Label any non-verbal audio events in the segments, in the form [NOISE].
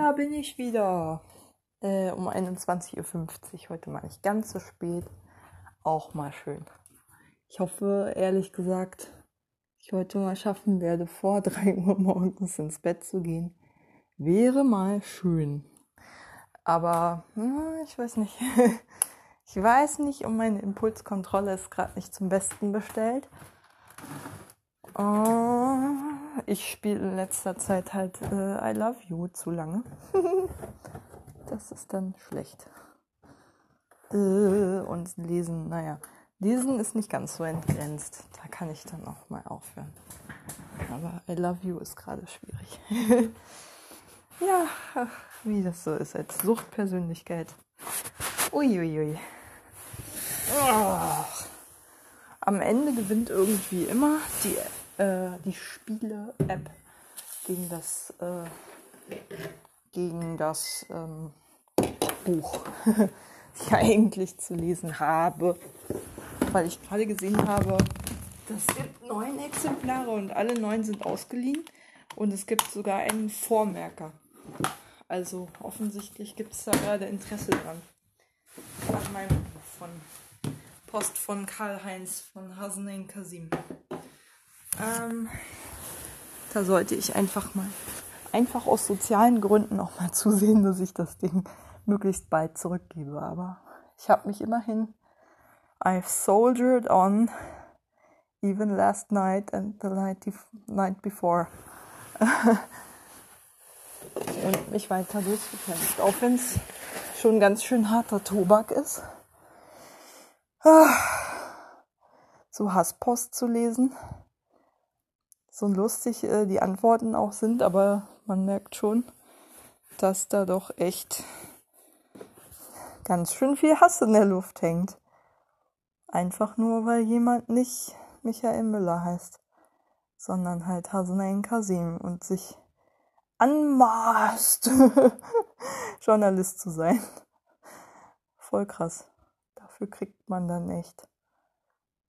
Da bin ich wieder. Äh, um 21.50 Uhr. Heute mal nicht ganz so spät. Auch mal schön. Ich hoffe, ehrlich gesagt, ich heute mal schaffen werde, vor [LAUGHS] 3 Uhr morgens ins Bett zu gehen. Wäre mal schön. Aber hm, ich weiß nicht. [LAUGHS] ich weiß nicht, und meine Impulskontrolle ist gerade nicht zum Besten bestellt. Oh, ich spiele in letzter Zeit halt äh, I Love You zu lange. [LAUGHS] das ist dann schlecht. Äh, und lesen, naja, lesen ist nicht ganz so entgrenzt. Da kann ich dann auch mal aufhören. Aber I Love You ist gerade schwierig. [LAUGHS] ja, wie das so ist als Suchtpersönlichkeit. Uiuiui. Oh. Am Ende gewinnt irgendwie immer die äh, die Spiele-App gegen das, äh, gegen das ähm, Buch, [LAUGHS] das ich eigentlich zu lesen habe, weil ich gerade gesehen habe, es gibt neun Exemplare und alle neun sind ausgeliehen und es gibt sogar einen Vormerker. Also offensichtlich gibt es da gerade Interesse dran. An meinem Buch von Post von Karl-Heinz von Hasenin Kasim. Ähm, da sollte ich einfach mal, einfach aus sozialen Gründen auch mal [LAUGHS] zusehen, dass ich das Ding möglichst bald zurückgebe. Aber ich habe mich immerhin, I've soldiered on, even last night and the night, night before. [LAUGHS] und mich weiter durchgekämpft, auch wenn es schon ganz schön harter Tobak ist. Ah, so Hasspost zu lesen so lustig äh, die Antworten auch sind, aber man merkt schon, dass da doch echt ganz schön viel Hass in der Luft hängt. Einfach nur, weil jemand nicht Michael Müller heißt, sondern halt Hasanein Kasim und sich anmaßt, [LAUGHS] Journalist zu sein. Voll krass. Dafür kriegt man dann echt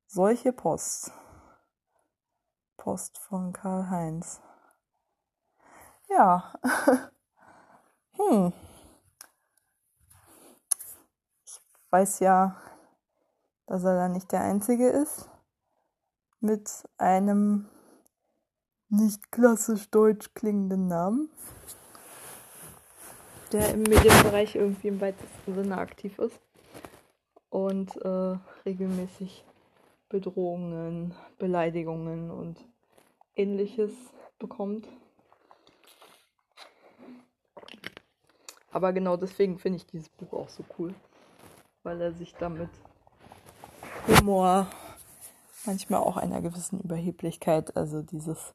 solche Posts. Post von Karl-Heinz. Ja. [LAUGHS] hm. Ich weiß ja, dass er da nicht der Einzige ist mit einem nicht klassisch deutsch klingenden Namen, der im Medienbereich irgendwie im weitesten Sinne aktiv ist und äh, regelmäßig Bedrohungen, Beleidigungen und ähnliches bekommt. Aber genau deswegen finde ich dieses Buch auch so cool, weil er sich damit Humor, manchmal auch einer gewissen Überheblichkeit, also dieses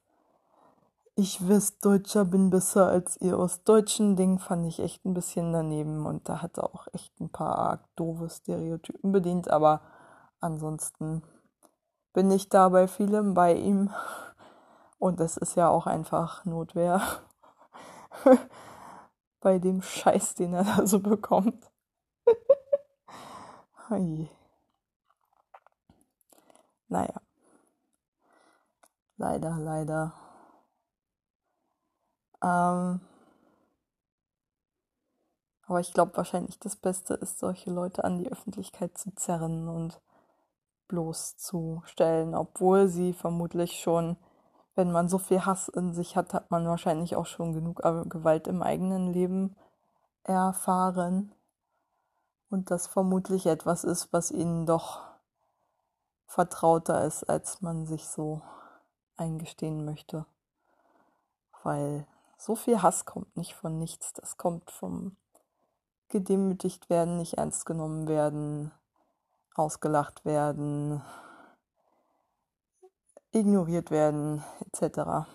Ich Westdeutscher bin besser als ihr Ostdeutschen Ding fand ich echt ein bisschen daneben und da hat er auch echt ein paar arg doofe Stereotypen bedient, aber ansonsten bin ich da bei vielem bei ihm. Und das ist ja auch einfach Notwehr [LAUGHS] bei dem Scheiß, den er da so bekommt. [LAUGHS] naja. Leider, leider. Ähm, aber ich glaube wahrscheinlich das Beste ist, solche Leute an die Öffentlichkeit zu zerren und bloßzustellen, obwohl sie vermutlich schon wenn man so viel Hass in sich hat, hat man wahrscheinlich auch schon genug Gewalt im eigenen Leben erfahren. Und das vermutlich etwas ist, was ihnen doch vertrauter ist, als man sich so eingestehen möchte. Weil so viel Hass kommt nicht von nichts. Das kommt vom gedemütigt werden, nicht ernst genommen werden, ausgelacht werden, ignoriert werden etc.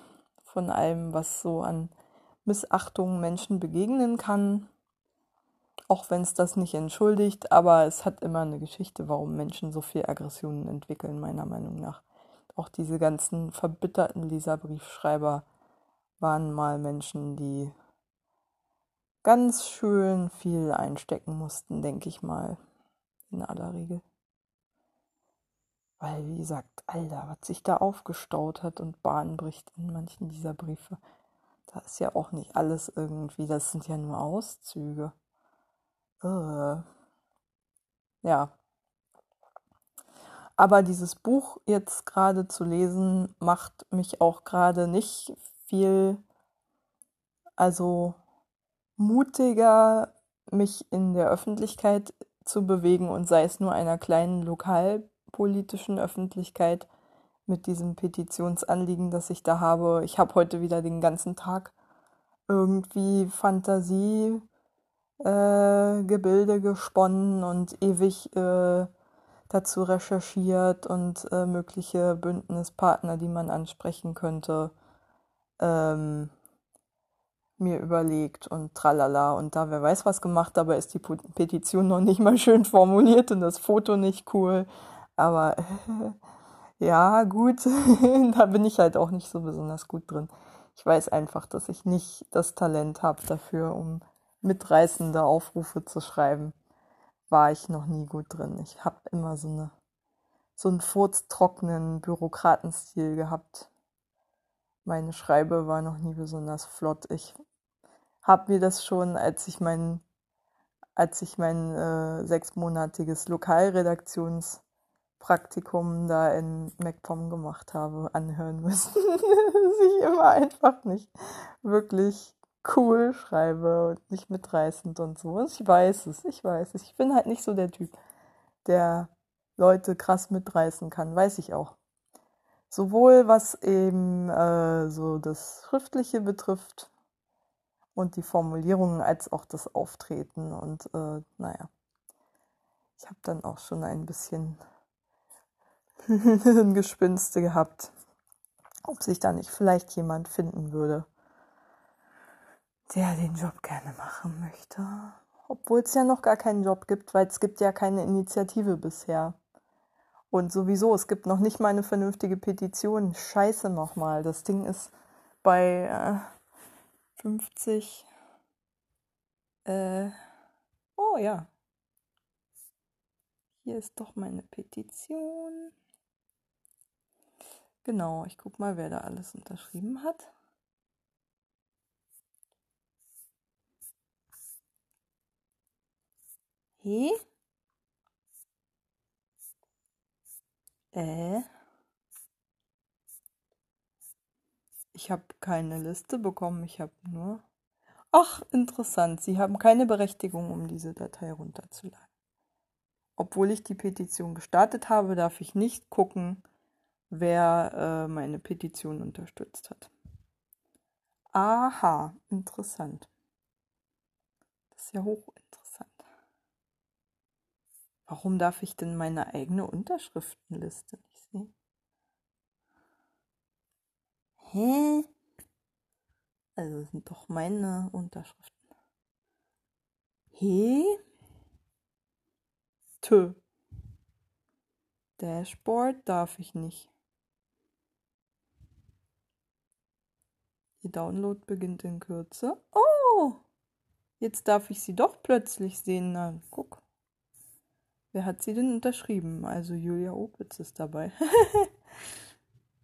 Von allem, was so an Missachtung Menschen begegnen kann. Auch wenn es das nicht entschuldigt, aber es hat immer eine Geschichte, warum Menschen so viel Aggressionen entwickeln, meiner Meinung nach. Auch diese ganzen verbitterten Leserbriefschreiber waren mal Menschen, die ganz schön viel einstecken mussten, denke ich mal, in aller Regel. Weil, wie gesagt, Alter, was sich da aufgestaut hat und Bahn bricht in manchen dieser Briefe. Da ist ja auch nicht alles irgendwie, das sind ja nur Auszüge. Äh. Ja. Aber dieses Buch jetzt gerade zu lesen, macht mich auch gerade nicht viel, also mutiger, mich in der Öffentlichkeit zu bewegen und sei es nur einer kleinen lokalpolitischen Öffentlichkeit mit diesem Petitionsanliegen, das ich da habe. Ich habe heute wieder den ganzen Tag irgendwie Fantasie äh, gesponnen und ewig äh, dazu recherchiert und äh, mögliche Bündnispartner, die man ansprechen könnte, ähm, mir überlegt und tralala und da wer weiß was gemacht, aber ist die Petition noch nicht mal schön formuliert und das Foto nicht cool. Aber [LAUGHS] ja, gut, [LAUGHS] da bin ich halt auch nicht so besonders gut drin. Ich weiß einfach, dass ich nicht das Talent habe dafür, um mitreißende Aufrufe zu schreiben. War ich noch nie gut drin. Ich habe immer so eine so einen furztrockenen Bürokratenstil gehabt. Meine Schreibe war noch nie besonders flott. Ich habe mir das schon, als ich mein, als ich mein äh, sechsmonatiges Lokalredaktionspraktikum da in MacPom gemacht habe, anhören müssen, [LAUGHS] dass ich immer einfach nicht wirklich cool schreibe und nicht mitreißend und so. Ich weiß es, ich weiß es. Ich bin halt nicht so der Typ, der Leute krass mitreißen kann, weiß ich auch. Sowohl was eben äh, so das Schriftliche betrifft, und die Formulierungen als auch das Auftreten. Und äh, naja, ich habe dann auch schon ein bisschen [LAUGHS] Gespinste gehabt, ob sich da nicht vielleicht jemand finden würde, der den Job gerne machen möchte. Obwohl es ja noch gar keinen Job gibt, weil es gibt ja keine Initiative bisher. Und sowieso, es gibt noch nicht mal eine vernünftige Petition. Scheiße nochmal. Das Ding ist bei äh, 50. Äh, oh ja. Hier ist doch meine Petition. Genau, ich guck mal, wer da alles unterschrieben hat. Hey? Äh? Ich habe keine Liste bekommen, ich habe nur. Ach, interessant, Sie haben keine Berechtigung, um diese Datei runterzuladen. Obwohl ich die Petition gestartet habe, darf ich nicht gucken, wer äh, meine Petition unterstützt hat. Aha, interessant. Das ist ja hochinteressant. Warum darf ich denn meine eigene Unterschriftenliste nicht sehen? Hä? Also sind doch meine Unterschriften. He? Tö. Dashboard darf ich nicht. Ihr Download beginnt in Kürze. Oh! Jetzt darf ich sie doch plötzlich sehen. Na, guck. Wer hat sie denn unterschrieben? Also Julia Opitz ist dabei. [LAUGHS]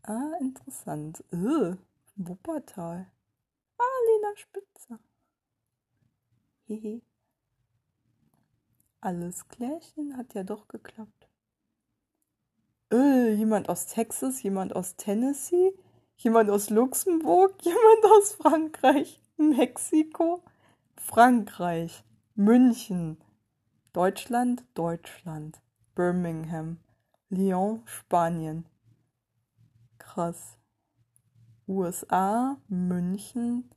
Ah, interessant. Ugh, Wuppertal. Ah, Lena Spitzer. Hehe. Alles klärchen, hat ja doch geklappt. Äh, jemand aus Texas, jemand aus Tennessee, jemand aus Luxemburg, [LAUGHS] jemand aus Frankreich, Mexiko, Frankreich, München, Deutschland, Deutschland, Birmingham, Lyon, Spanien, krass. USA, München,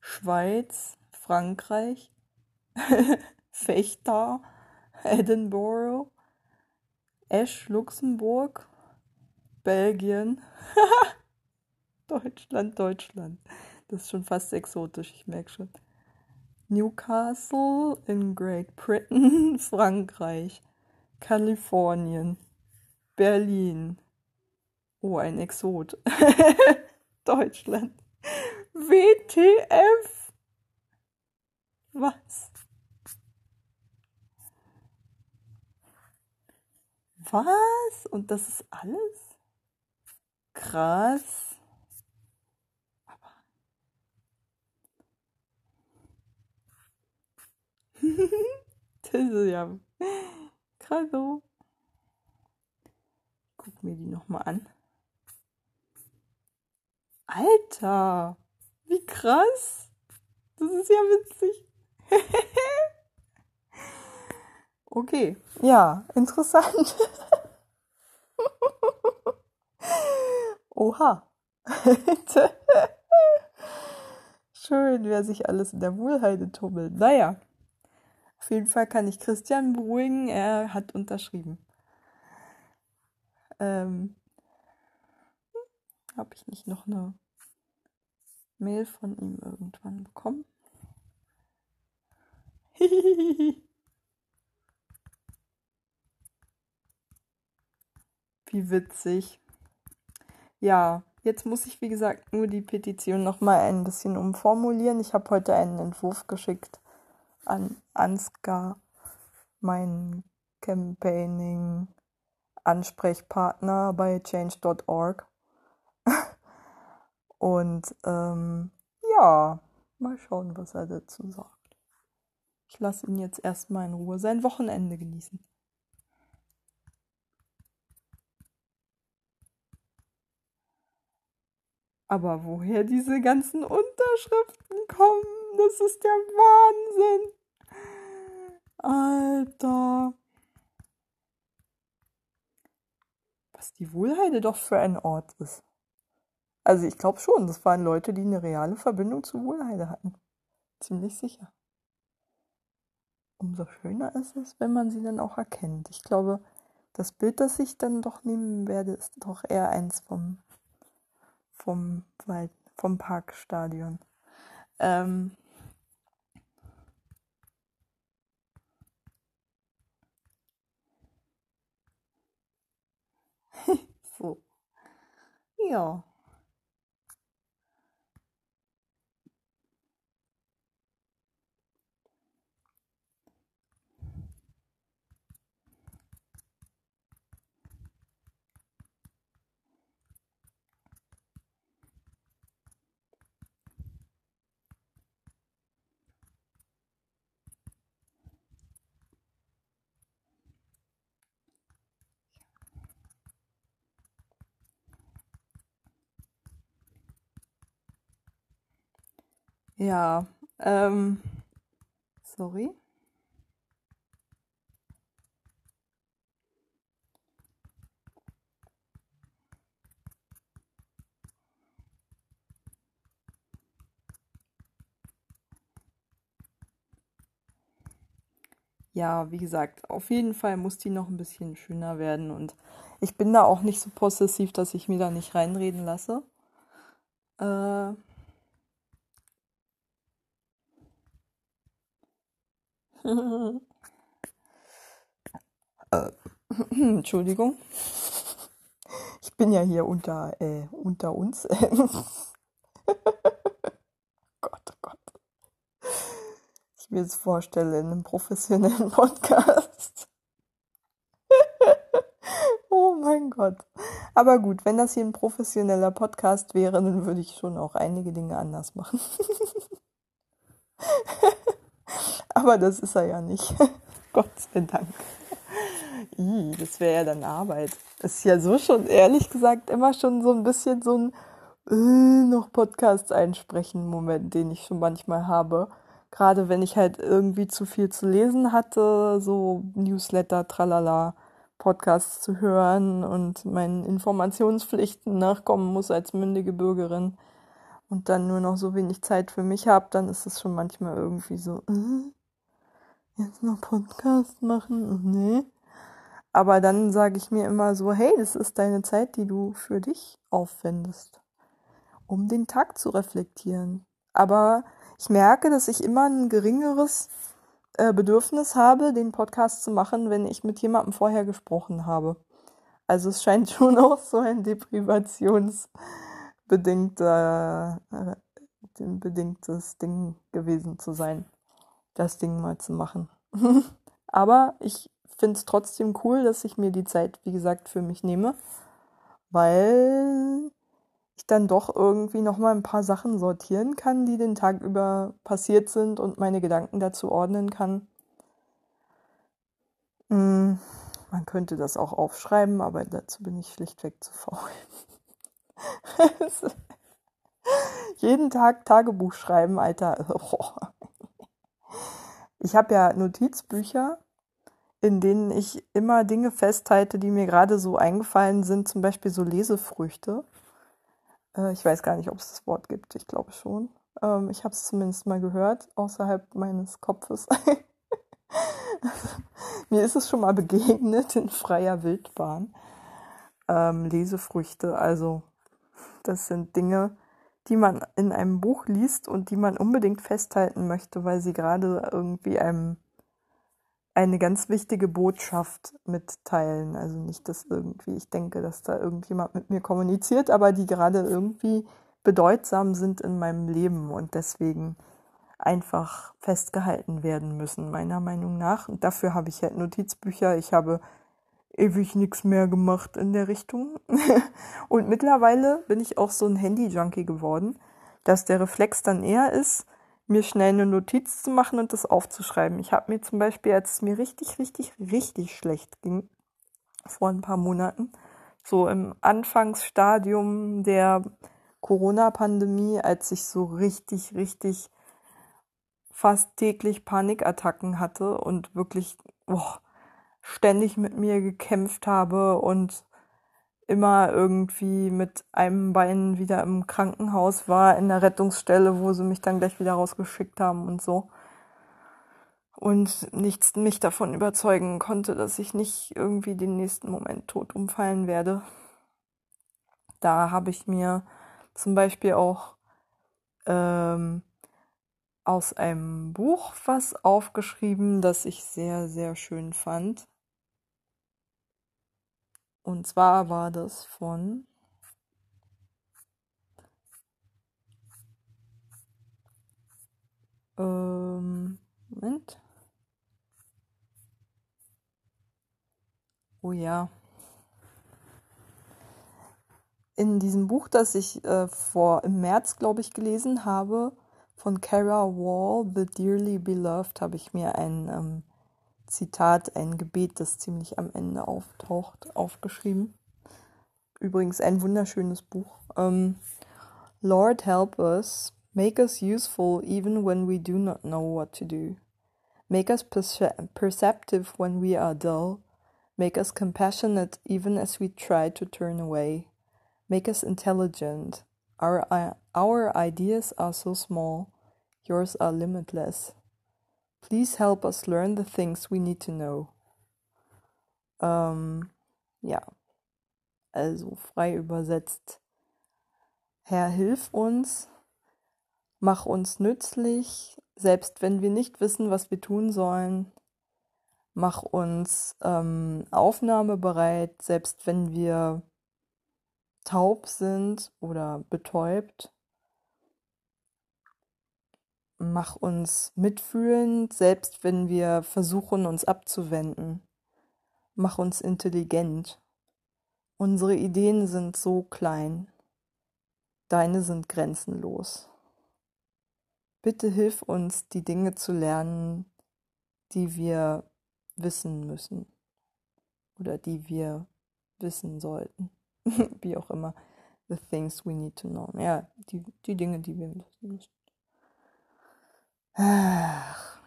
Schweiz, Frankreich, [LAUGHS] Fechter, Edinburgh, Esch, Luxemburg, Belgien, [LAUGHS] Deutschland, Deutschland. Das ist schon fast exotisch, ich merke schon. Newcastle in Great Britain, [LAUGHS] Frankreich, Kalifornien, Berlin, Oh, ein Exot. [LAUGHS] Deutschland. WTF? Was? Was? Und das ist alles? Krass. Aber [LAUGHS] das ist ja krass so. Guck mir die nochmal an. Alter, wie krass. Das ist ja witzig. [LAUGHS] okay, ja, interessant. [LAUGHS] Oha. Schön, wer sich alles in der Wohlheide tummelt. Naja, auf jeden Fall kann ich Christian beruhigen, er hat unterschrieben. Ähm, Habe ich nicht noch eine Mail von ihm irgendwann bekommen? [LAUGHS] Wie witzig. Ja, jetzt muss ich, wie gesagt, nur die Petition nochmal ein bisschen umformulieren. Ich habe heute einen Entwurf geschickt an Ansgar, meinen Campaigning-Ansprechpartner bei change.org. [LAUGHS] Und ähm, ja, mal schauen, was er dazu sagt. Ich lasse ihn jetzt erstmal in Ruhe sein Wochenende genießen. Aber woher diese ganzen Unterschriften kommen, das ist der Wahnsinn. Alter. Was die Wohlheide doch für ein Ort ist. Also ich glaube schon, das waren Leute, die eine reale Verbindung zu Wohlheide hatten. Ziemlich sicher. Umso schöner ist es, wenn man sie dann auch erkennt. Ich glaube, das Bild, das ich dann doch nehmen werde, ist doch eher eins vom vom Wald, vom Parkstadion. Ähm, so. Ja. Ja, ähm, sorry. Ja, wie gesagt, auf jeden Fall muss die noch ein bisschen schöner werden und ich bin da auch nicht so possessiv, dass ich mir da nicht reinreden lasse. Äh, äh, Entschuldigung. Ich bin ja hier unter, äh, unter uns. [LAUGHS] Gott, oh Gott. Ich mir das vorstelle in einem professionellen [LAUGHS] Podcast. oh mein Gott. Aber gut, wenn das hier ein professioneller Podcast wäre, dann würde ich schon auch einige Dinge anders machen. [LAUGHS] Aber das ist er ja nicht. [LAUGHS] Gott sei Dank. Ih, das wäre ja dann Arbeit. Das ist ja so schon, ehrlich gesagt, immer schon so ein bisschen so ein äh, noch Podcasts einsprechen Moment, den ich schon manchmal habe. Gerade wenn ich halt irgendwie zu viel zu lesen hatte, so Newsletter, tralala, Podcasts zu hören und meinen Informationspflichten nachkommen muss als mündige Bürgerin und dann nur noch so wenig Zeit für mich habe, dann ist es schon manchmal irgendwie so, äh, jetzt noch Podcast machen? Nee. Aber dann sage ich mir immer so, hey, das ist deine Zeit, die du für dich aufwendest, um den Tag zu reflektieren. Aber ich merke, dass ich immer ein geringeres äh, Bedürfnis habe, den Podcast zu machen, wenn ich mit jemandem vorher gesprochen habe. Also es scheint [LAUGHS] schon auch so ein deprivationsbedingter, äh, bedingtes Ding gewesen zu sein das Ding mal zu machen. [LAUGHS] Aber ich finde es trotzdem cool, dass ich mir die Zeit, wie gesagt, für mich nehme, weil ich dann doch irgendwie nochmal ein paar Sachen sortieren kann, die den Tag über passiert sind und meine Gedanken dazu ordnen kann. Mm, man könnte das auch aufschreiben, aber dazu bin ich schlichtweg zu faul. [LAUGHS] Jeden Tag Tagebuch schreiben, Alter. [LAUGHS] Ich habe ja Notizbücher, in denen ich immer Dinge festhalte, die mir gerade so eingefallen sind, zum Beispiel so Lesefrüchte. Äh, ich weiß gar nicht, ob es das Wort gibt, ich glaube schon. Ähm, ich habe es zumindest mal gehört, außerhalb meines Kopfes. [LAUGHS] Mir ist es schon mal begegnet in freier Wildbahn. Ähm, Lesefrüchte, also das sind Dinge, die man in einem Buch liest und die man unbedingt festhalten möchte, weil sie gerade irgendwie einem eine ganz wichtige Botschaft mitteilen. Also nicht, dass irgendwie ich denke, dass da irgendjemand mit mir kommuniziert, aber die gerade irgendwie bedeutsam sind in meinem Leben und deswegen einfach festgehalten werden müssen, meiner Meinung nach. Und dafür habe ich halt Notizbücher. Ich habe ewig nichts mehr gemacht in der Richtung. [LAUGHS] und mittlerweile bin ich auch so ein Handy-Junkie geworden, dass der Reflex dann eher ist, mir schnell eine Notiz zu machen und das aufzuschreiben. Ich habe mir zum Beispiel, als es mir richtig, richtig, richtig schlecht ging, vor ein paar Monaten, so im Anfangsstadium der Corona-Pandemie, als ich so richtig, richtig fast täglich Panikattacken hatte und wirklich oh, ständig mit mir gekämpft habe und immer irgendwie mit einem Bein wieder im Krankenhaus war, in der Rettungsstelle, wo sie mich dann gleich wieder rausgeschickt haben und so. Und nichts mich davon überzeugen konnte, dass ich nicht irgendwie den nächsten Moment tot umfallen werde. Da habe ich mir zum Beispiel auch ähm, aus einem Buch was aufgeschrieben, das ich sehr, sehr schön fand. Und zwar war das von ähm, Moment. Oh ja. In diesem Buch, das ich äh, vor im März, glaube ich, gelesen habe, von Kara Wall, The Dearly Beloved, habe ich mir ein ähm, Zitat, ein Gebet, das ziemlich am Ende auftaucht, aufgeschrieben. Übrigens ein wunderschönes Buch. Um, Lord help us, make us useful even when we do not know what to do. Make us perce perceptive when we are dull. Make us compassionate even as we try to turn away. Make us intelligent. Our, our ideas are so small, yours are limitless. Please help us learn the things we need to know. Ähm, ja, also frei übersetzt. Herr, hilf uns, mach uns nützlich, selbst wenn wir nicht wissen, was wir tun sollen. Mach uns ähm, aufnahmebereit, selbst wenn wir taub sind oder betäubt mach uns mitfühlend, selbst wenn wir versuchen, uns abzuwenden. Mach uns intelligent. Unsere Ideen sind so klein. Deine sind grenzenlos. Bitte hilf uns, die Dinge zu lernen, die wir wissen müssen oder die wir wissen sollten. [LAUGHS] Wie auch immer. The things we need to know. Ja, die, die Dinge, die wir wissen müssen. Ach,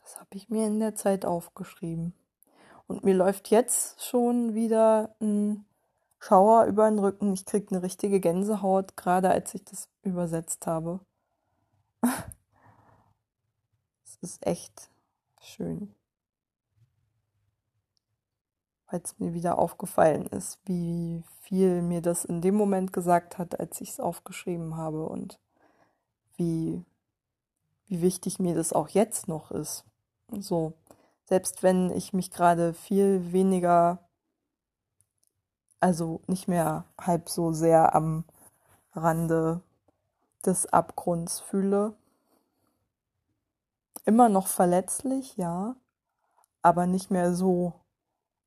das habe ich mir in der Zeit aufgeschrieben. Und mir läuft jetzt schon wieder ein Schauer über den Rücken. Ich kriege eine richtige Gänsehaut, gerade als ich das übersetzt habe. [LAUGHS] Es ist echt schön. Weil es mir wieder aufgefallen ist, wie viel mir das in dem Moment gesagt hat, als ich es aufgeschrieben habe und wie, wie wichtig mir das auch jetzt noch ist. So, selbst wenn ich mich gerade viel weniger, also nicht mehr halb so sehr am Rande des Abgrunds fühle. Immer noch verletzlich, ja, aber nicht mehr so,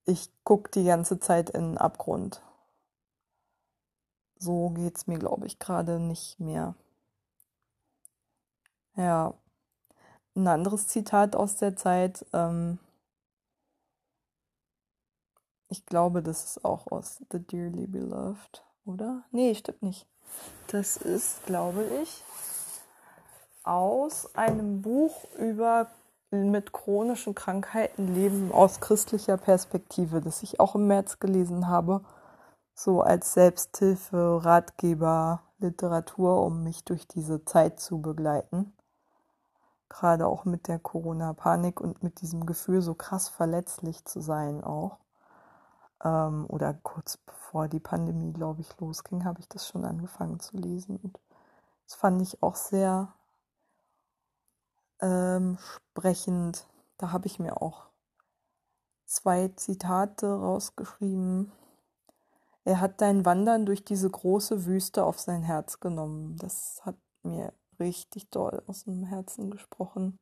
ich gucke die ganze Zeit in den Abgrund. So geht's mir, glaube ich, gerade nicht mehr. Ja. ein anderes Zitat aus der Zeit. Ähm, ich glaube, das ist auch aus The Dearly Beloved, oder? Nee, stimmt nicht. Das ist, glaube ich, aus einem Buch über mit chronischen Krankheiten leben aus christlicher Perspektive, das ich auch im März gelesen habe, so als Selbsthilfe, Ratgeber, Literatur, um mich durch diese Zeit zu begleiten. Gerade auch mit der Corona-Panik und mit diesem Gefühl, so krass verletzlich zu sein auch. Ähm, oder kurz bevor die Pandemie, glaube ich, losging, habe ich das schon angefangen zu lesen. Und das fand ich auch sehr ähm, sprechend. Da habe ich mir auch zwei Zitate rausgeschrieben. Er hat dein Wandern durch diese große Wüste auf sein Herz genommen. Das hat mir richtig doll aus dem Herzen gesprochen,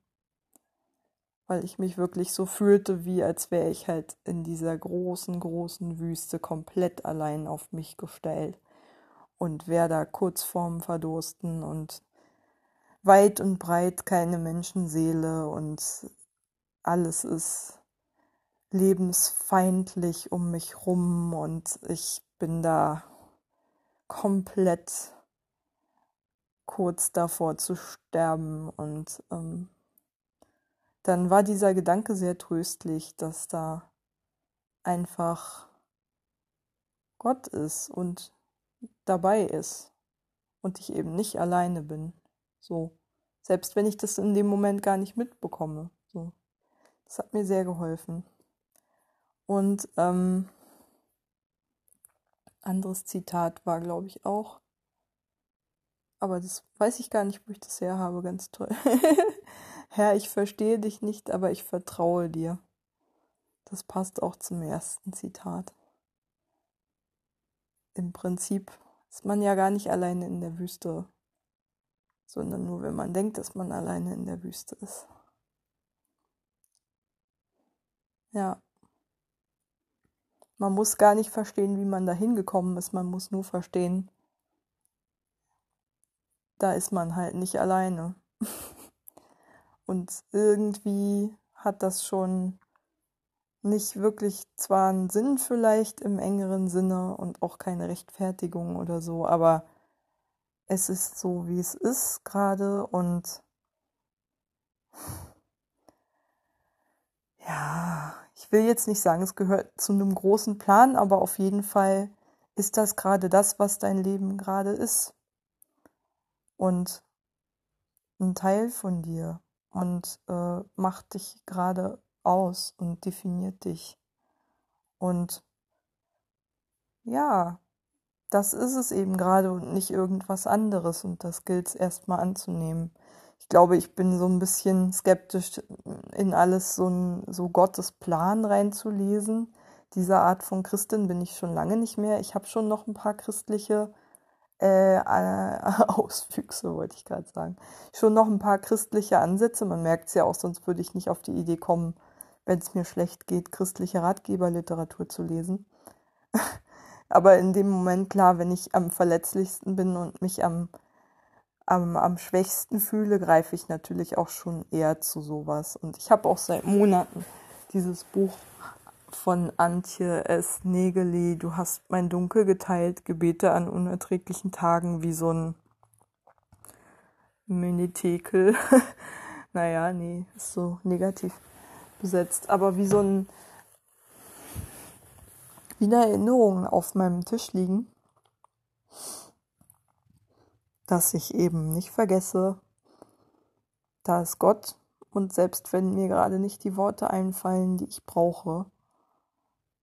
weil ich mich wirklich so fühlte, wie als wäre ich halt in dieser großen, großen Wüste komplett allein auf mich gestellt und wäre da kurz vorm Verdursten und weit und breit keine Menschenseele und alles ist lebensfeindlich um mich rum und ich bin da komplett kurz davor zu sterben und ähm, dann war dieser Gedanke sehr tröstlich, dass da einfach Gott ist und dabei ist und ich eben nicht alleine bin. So. Selbst wenn ich das in dem Moment gar nicht mitbekomme. So. Das hat mir sehr geholfen. Und ähm, anderes Zitat war, glaube ich, auch. Aber das weiß ich gar nicht, wo ich das her habe. Ganz toll. [LAUGHS] Herr, ich verstehe dich nicht, aber ich vertraue dir. Das passt auch zum ersten Zitat. Im Prinzip ist man ja gar nicht alleine in der Wüste sondern nur wenn man denkt, dass man alleine in der Wüste ist. Ja. Man muss gar nicht verstehen, wie man da hingekommen ist, man muss nur verstehen, da ist man halt nicht alleine. [LAUGHS] Und irgendwie hat das schon nicht wirklich zwar einen Sinn vielleicht im engeren Sinne und auch keine Rechtfertigung oder so, aber es ist so, wie es ist gerade und ja, ich will jetzt nicht sagen, es gehört zu einem großen Plan, aber auf jeden Fall ist das gerade das, was dein Leben gerade ist. Und ein Teil von dir und äh, macht dich gerade aus und definiert dich. Und ja, das ist es eben gerade und nicht irgendwas anderes und das gilt es erstmal anzunehmen. Ich glaube, ich bin so ein bisschen skeptisch in alles so, ein, so Gottes Plan reinzulesen. Dieser Art von Christin bin ich schon lange nicht mehr. Ich habe schon noch ein paar christliche äh, [LAUGHS] Auswüchse, wollte ich gerade sagen. Schon noch ein paar christliche Ansätze. Man merkt es ja auch, sonst würde ich nicht auf die Idee kommen, wenn es mir schlecht geht, christliche Ratgeberliteratur zu lesen. [LAUGHS] Aber in dem Moment, klar, wenn ich am verletzlichsten bin und mich am, am, am schwächsten fühle, greife ich natürlich auch schon eher zu sowas. Und ich habe auch seit Monaten dieses Buch von Antje S. Negeli, Du hast mein Dunkel geteilt, Gebete an unerträglichen Tagen, wie so ein Minitekel. [LAUGHS] naja, nee, ist so negativ besetzt, aber wie so ein wieder Erinnerungen auf meinem Tisch liegen, dass ich eben nicht vergesse, da ist Gott und selbst wenn mir gerade nicht die Worte einfallen, die ich brauche,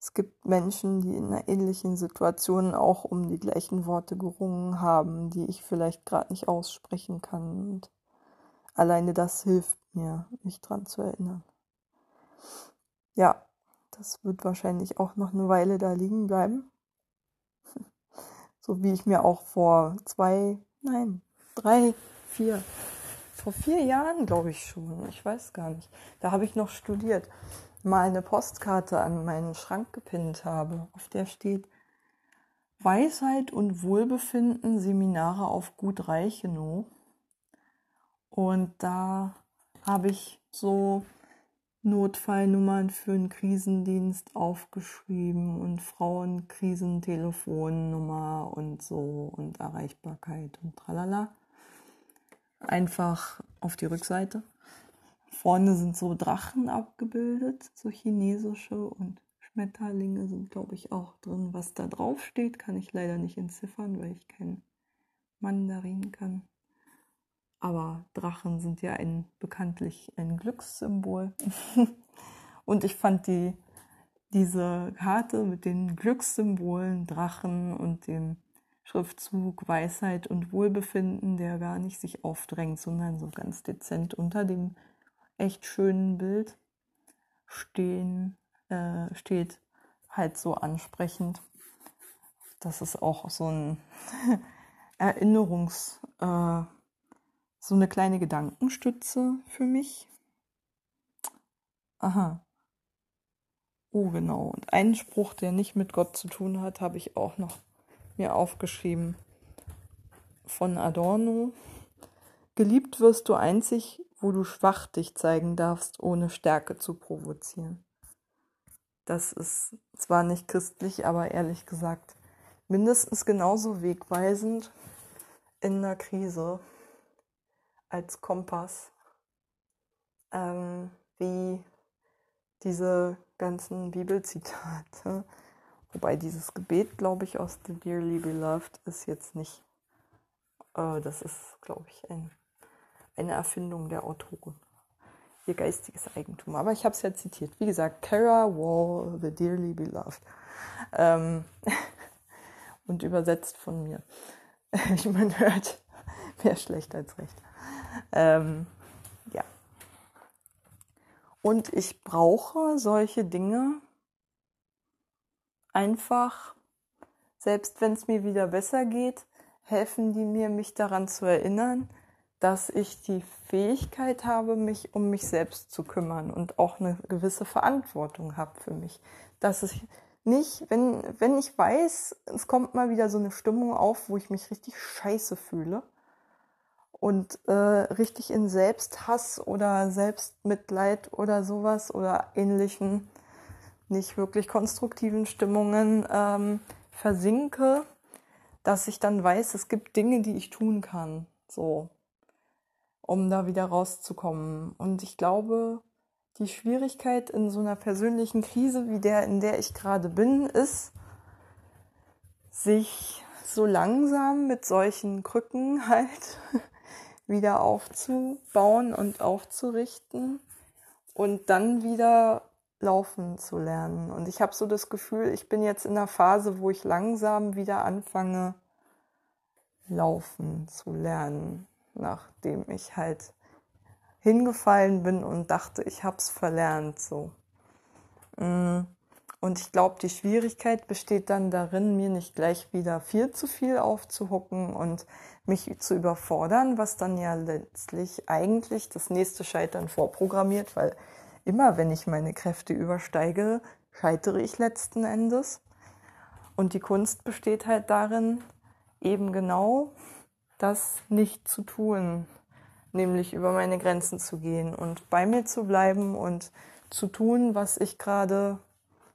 es gibt Menschen, die in einer ähnlichen Situation auch um die gleichen Worte gerungen haben, die ich vielleicht gerade nicht aussprechen kann. Und alleine das hilft mir, mich dran zu erinnern. Ja, das wird wahrscheinlich auch noch eine Weile da liegen bleiben. [LAUGHS] So wie ich mir auch vor zwei, nein, drei, vier, vor vier Jahren, glaube ich schon, ich weiß gar nicht, da habe ich noch studiert, mal eine Postkarte an meinen Schrank gepinnt habe, auf der steht Weisheit und Wohlbefinden Seminare auf Gut Reichenow. Und da habe ich so Notfallnummern für einen Krisendienst aufgeschrieben und Frauenkrisentelefonnummer und so und Erreichbarkeit und tralala. Einfach auf die Rückseite. Vorne sind so Drachen abgebildet, so chinesische und Schmetterlinge sind, glaube ich, auch drin. Was da drauf steht, kann ich leider nicht entziffern, weil ich kein Mandarin kann. Aber Drachen sind ja ein, bekanntlich ein Glückssymbol. [LAUGHS] und ich fand die, diese Karte mit den Glückssymbolen, Drachen und dem Schriftzug Weisheit und Wohlbefinden, der gar nicht sich aufdrängt, sondern so ganz dezent unter dem echt schönen Bild stehen, äh, steht, halt so ansprechend. Das ist auch so ein [LAUGHS] Erinnerungs, äh, so eine kleine Gedankenstütze für mich. Aha. Oh, genau. Und einen Spruch, der nicht mit Gott zu tun hat, habe ich auch noch mir aufgeschrieben. Von Adorno. Geliebt wirst du einzig, wo du schwach dich zeigen darfst, ohne Stärke zu provozieren. Das ist zwar nicht christlich, aber ehrlich gesagt mindestens genauso wegweisend in einer Krise als Kompass, ähm, wie diese ganzen Bibelzitate. Wobei dieses Gebet, glaube ich, aus The Dearly Beloved ist jetzt nicht, äh, das ist, glaube ich, ein, eine Erfindung der Autoren. Ihr geistiges Eigentum. Aber ich habe es ja zitiert. Wie gesagt, Kara Wall, The Dearly Beloved. Ähm, [LAUGHS] und übersetzt von mir. [LAUGHS] Wie man hört, mehr schlecht als recht. Ähm, ja. Und ich brauche solche Dinge einfach, selbst wenn es mir wieder besser geht, helfen die mir, mich daran zu erinnern, dass ich die Fähigkeit habe, mich um mich selbst zu kümmern und auch eine gewisse Verantwortung habe für mich. Dass ich nicht, wenn, wenn ich weiß, es kommt mal wieder so eine Stimmung auf, wo ich mich richtig scheiße fühle, und äh, richtig in Selbsthass oder Selbstmitleid oder sowas oder ähnlichen nicht wirklich konstruktiven Stimmungen ähm, versinke, dass ich dann weiß, es gibt Dinge, die ich tun kann, so, um da wieder rauszukommen. Und ich glaube, die Schwierigkeit in so einer persönlichen Krise wie der, in der ich gerade bin, ist, sich so langsam mit solchen Krücken [LAUGHS] halt wieder aufzubauen und aufzurichten und dann wieder laufen zu lernen. Und ich habe so das Gefühl, ich bin jetzt in einer Phase, wo ich langsam wieder anfange, laufen zu lernen, nachdem ich halt hingefallen bin und dachte, ich hab's verlernt so. Mm. Und ich glaube, die Schwierigkeit besteht dann darin, mir nicht gleich wieder viel zu viel aufzuhucken und mich zu überfordern, was dann ja letztlich eigentlich das nächste Scheitern vorprogrammiert, weil immer wenn ich meine Kräfte übersteige, scheitere ich letzten Endes. Und die Kunst besteht halt darin, eben genau das nicht zu tun, nämlich über meine Grenzen zu gehen und bei mir zu bleiben und zu tun, was ich gerade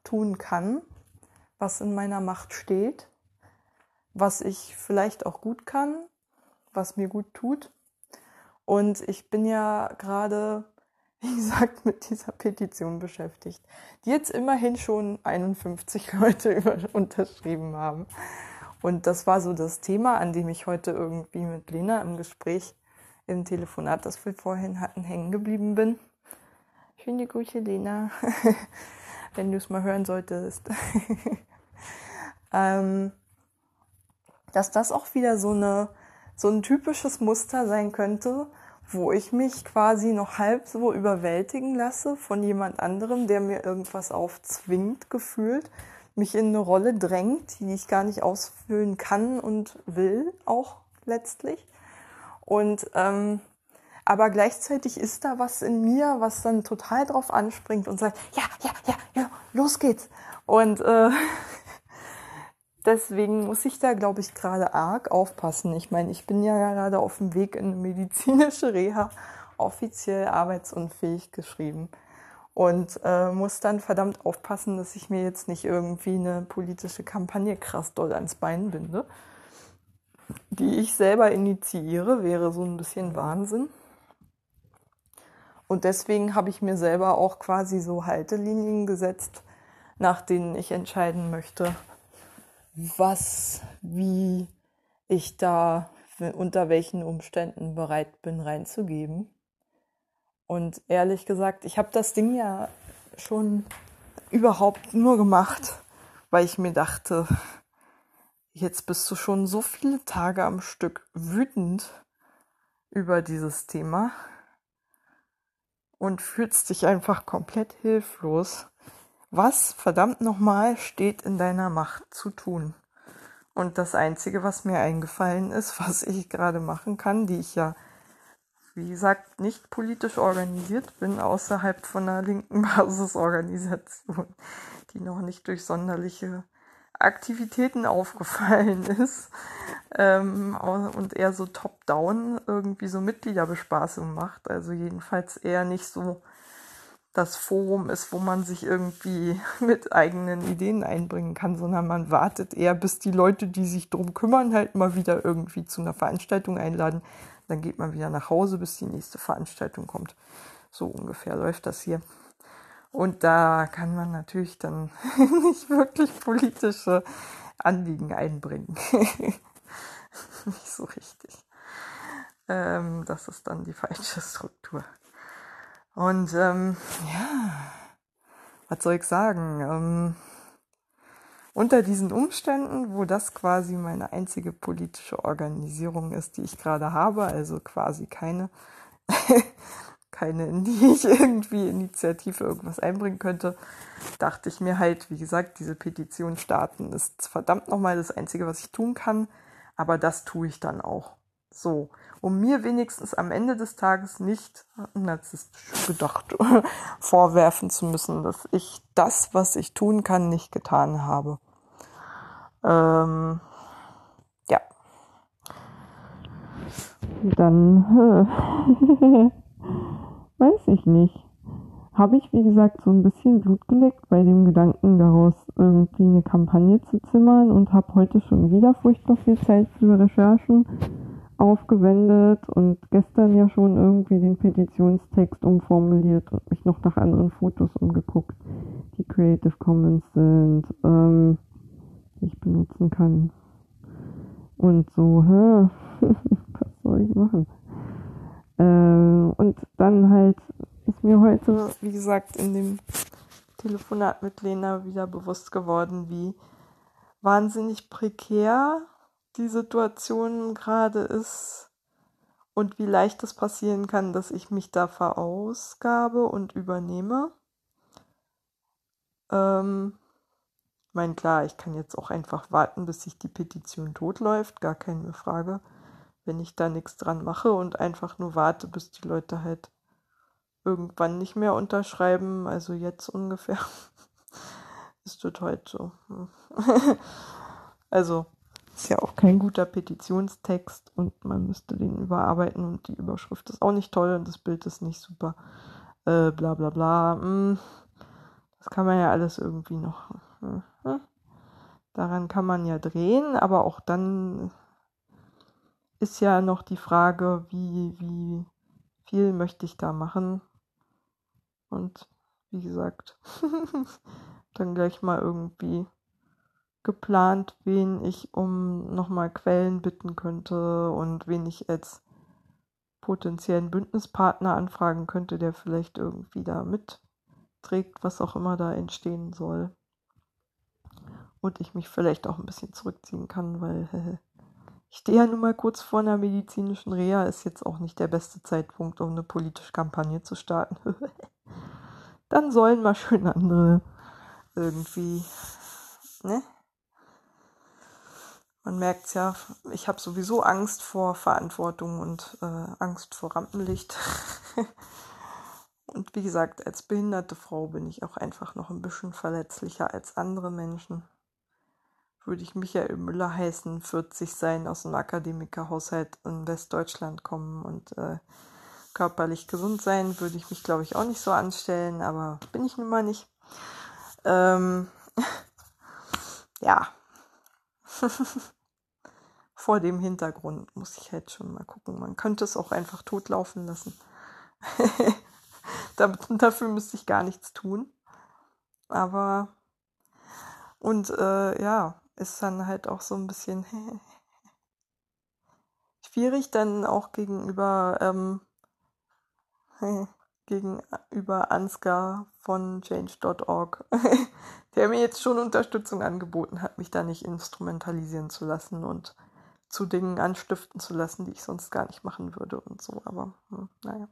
tun kann, was in meiner Macht steht, was ich vielleicht auch gut kann was mir gut tut. Und ich bin ja gerade, [LAUGHS] wie gesagt, mit dieser Petition beschäftigt, die jetzt immerhin schon 51 Leute [LAUGHS] unterschrieben haben. Und das war so das Thema, an dem ich heute irgendwie mit Lena im Gespräch, im Telefonat, das wir vorhin hatten, hängen geblieben bin. Schöne Grüße, Lena, [LAUGHS] wenn du es mal hören solltest. [LAUGHS] ähm, dass das auch wieder so eine so ein typisches Muster sein könnte, wo ich mich quasi noch halb so überwältigen lasse von jemand anderem, der mir irgendwas aufzwingt, gefühlt, mich in eine Rolle drängt, die ich gar nicht ausfüllen kann und will, auch letztlich. Und ähm, aber gleichzeitig ist da was in mir, was dann total drauf anspringt und sagt, ja, ja, ja, ja, los geht's. Und äh, [LAUGHS] deswegen muss ich da, glaube ich, gerade arg aufpassen. Ich meine, ich bin ja gerade auf dem Weg in eine medizinische Reha offiziell arbeitsunfähig geschrieben und äh, muss dann verdammt aufpassen, dass ich mir jetzt nicht irgendwie eine politische Kampagne krass doll ans Bein binde, die ich selber initiiere, wäre so ein bisschen Wahnsinn. Und deswegen habe ich mir selber auch quasi so Haltelinien gesetzt, nach denen ich entscheiden möchte, was, wie ich da unter welchen Umständen bereit bin reinzugeben. Und ehrlich gesagt, ich habe das Ding ja schon überhaupt nur gemacht, weil ich mir dachte, jetzt bist du schon so viele Tage am Stück wütend über dieses Thema und fühlst dich einfach komplett hilflos. Was verdammt nochmal steht in deiner Macht zu tun? Und das Einzige, was mir eingefallen ist, [LAUGHS] was ich gerade machen kann, die ich ja, wie gesagt, nicht politisch organisiert bin, außerhalb von einer linken [LAUGHS] Basisorganisation, die noch nicht durch sonderliche Aktivitäten aufgefallen [LAUGHS] ist ähm, und eher so top-down irgendwie so Mitgliederbespaßung macht. Also jedenfalls eher nicht so das Forum ist, wo man sich irgendwie [LAUGHS] mit eigenen Ideen einbringen kann, sondern man wartet eher, bis die Leute, die sich drum kümmern, halt mal wieder irgendwie zu einer Veranstaltung einladen. Dann geht man wieder nach Hause, bis die nächste Veranstaltung kommt. So ungefähr läuft das hier. Und da kann man natürlich dann [LAUGHS] nicht wirklich politische Anliegen einbringen. [LAUGHS] nicht so richtig. Ähm, das ist dann die falsche Struktur. Und ähm, ja, was soll ich sagen? Ähm, unter diesen Umständen, wo das quasi meine einzige politische Organisierung ist, die ich gerade habe, also quasi keine, [LAUGHS] keine, in die ich irgendwie Initiative irgendwas einbringen könnte, dachte ich mir halt, wie gesagt, diese Petition starten ist verdammt nochmal das Einzige, was ich tun kann, aber das tue ich dann auch. So um mir wenigstens am Ende des Tages nicht narzisstisch gedacht [LAUGHS] vorwerfen zu müssen, dass ich das, was ich tun kann, nicht getan habe. Ähm, ja. Dann äh, [LAUGHS] weiß ich nicht. Habe ich, wie gesagt, so ein bisschen Blut geleckt bei dem Gedanken daraus, irgendwie eine Kampagne zu zimmern und habe heute schon wieder furchtbar viel Zeit für Recherchen aufgewendet und gestern ja schon irgendwie den Petitionstext umformuliert und mich noch nach anderen Fotos umgeguckt, die Creative Commons sind, ähm, ich benutzen kann. Und so, hä, [LAUGHS] was soll ich machen? Äh, und dann halt ist mir heute, wie gesagt, in dem Telefonat mit Lena wieder bewusst geworden, wie wahnsinnig prekär die Situation gerade ist und wie leicht es passieren kann, dass ich mich da verausgabe und übernehme. Ähm, ich meine, klar, ich kann jetzt auch einfach warten, bis sich die Petition totläuft, gar keine Frage. Wenn ich da nichts dran mache und einfach nur warte, bis die Leute halt irgendwann nicht mehr unterschreiben, also jetzt ungefähr, [LAUGHS] ist das halt so. [LAUGHS] also, ist ja auch kein guter Petitionstext und man müsste den überarbeiten und die Überschrift ist auch nicht toll und das Bild ist nicht super. Äh, bla bla bla. Hm. Das kann man ja alles irgendwie noch. Daran kann man ja drehen, aber auch dann ist ja noch die Frage, wie, wie viel möchte ich da machen. Und wie gesagt, [LAUGHS] dann gleich mal irgendwie geplant, wen ich um nochmal Quellen bitten könnte und wen ich als potenziellen Bündnispartner anfragen könnte, der vielleicht irgendwie da mitträgt, was auch immer da entstehen soll. Und ich mich vielleicht auch ein bisschen zurückziehen kann, weil [LAUGHS] ich stehe ja nun mal kurz vor einer medizinischen Reha, ist jetzt auch nicht der beste Zeitpunkt, um eine politische Kampagne zu starten. [LAUGHS] Dann sollen mal schön andere irgendwie, ne? man merkt es ja, ich habe sowieso Angst vor Verantwortung und äh, Angst vor Rampenlicht. [LAUGHS] und wie gesagt, als behinderte Frau bin ich auch einfach noch ein bisschen verletzlicher als andere Menschen. Würde ich Michael Müller heißen, 40 sein, aus einem Akademikerhaushalt in Westdeutschland kommen und äh, körperlich gesund sein würde ich mich, glaube ich, auch nicht so anstellen, aber bin ich nun mal nicht. Ähm, [LAUGHS] ja. [LAUGHS] Vor dem Hintergrund muss ich halt schon mal gucken. Man könnte es auch einfach totlaufen lassen. [LAUGHS] Dafür müsste ich gar nichts tun. Aber und äh, ja, ist dann halt auch so ein bisschen [LAUGHS] schwierig dann auch gegenüber ähm, [LAUGHS] gegenüber Ansgar von change.org, [LAUGHS] der mir jetzt schon Unterstützung angeboten hat, mich da nicht instrumentalisieren zu lassen und zu Dingen anstiften zu lassen, die ich sonst gar nicht machen würde und so. Aber hm, naja.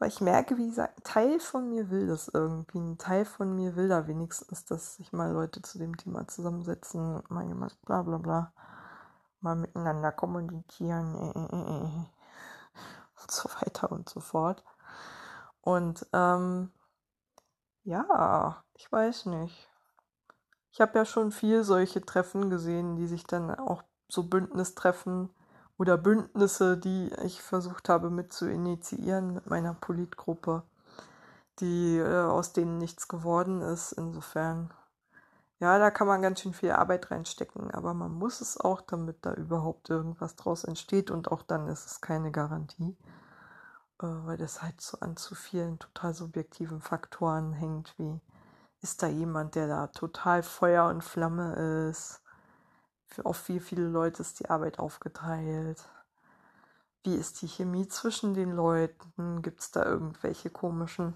Aber ich merke, wie gesagt, ein Teil von mir will das irgendwie. Ein Teil von mir will da wenigstens, dass sich mal Leute zu dem Thema zusammensetzen, mal jemand bla bla bla, mal miteinander kommunizieren äh, äh, äh und so weiter und so fort. Und ähm, ja, ich weiß nicht. Ich habe ja schon viel solche Treffen gesehen, die sich dann auch so Bündnistreffen oder Bündnisse, die ich versucht habe mit zu initiieren mit meiner Politgruppe, die äh, aus denen nichts geworden ist. Insofern, ja, da kann man ganz schön viel Arbeit reinstecken, aber man muss es auch, damit da überhaupt irgendwas draus entsteht und auch dann ist es keine Garantie, äh, weil das halt so an zu vielen total subjektiven Faktoren hängt, wie ist da jemand, der da total Feuer und Flamme ist? Für auf wie viele Leute ist die Arbeit aufgeteilt? Wie ist die Chemie zwischen den Leuten? Gibt es da irgendwelche komischen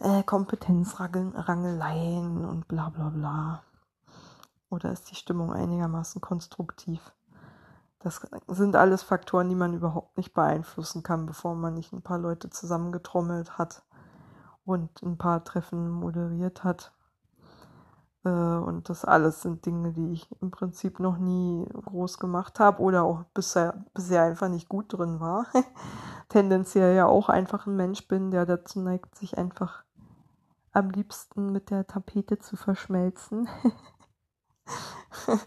äh, Kompetenzrangeleien und bla bla bla? Oder ist die Stimmung einigermaßen konstruktiv? Das sind alles Faktoren, die man überhaupt nicht beeinflussen kann, bevor man nicht ein paar Leute zusammengetrommelt hat und ein paar Treffen moderiert hat. Äh, und das alles sind Dinge, die ich im Prinzip noch nie groß gemacht habe oder auch bisher, bisher einfach nicht gut drin war. [LAUGHS] Tendenziell ja auch einfach ein Mensch bin, der dazu neigt, sich einfach am liebsten mit der Tapete zu verschmelzen. [LAUGHS]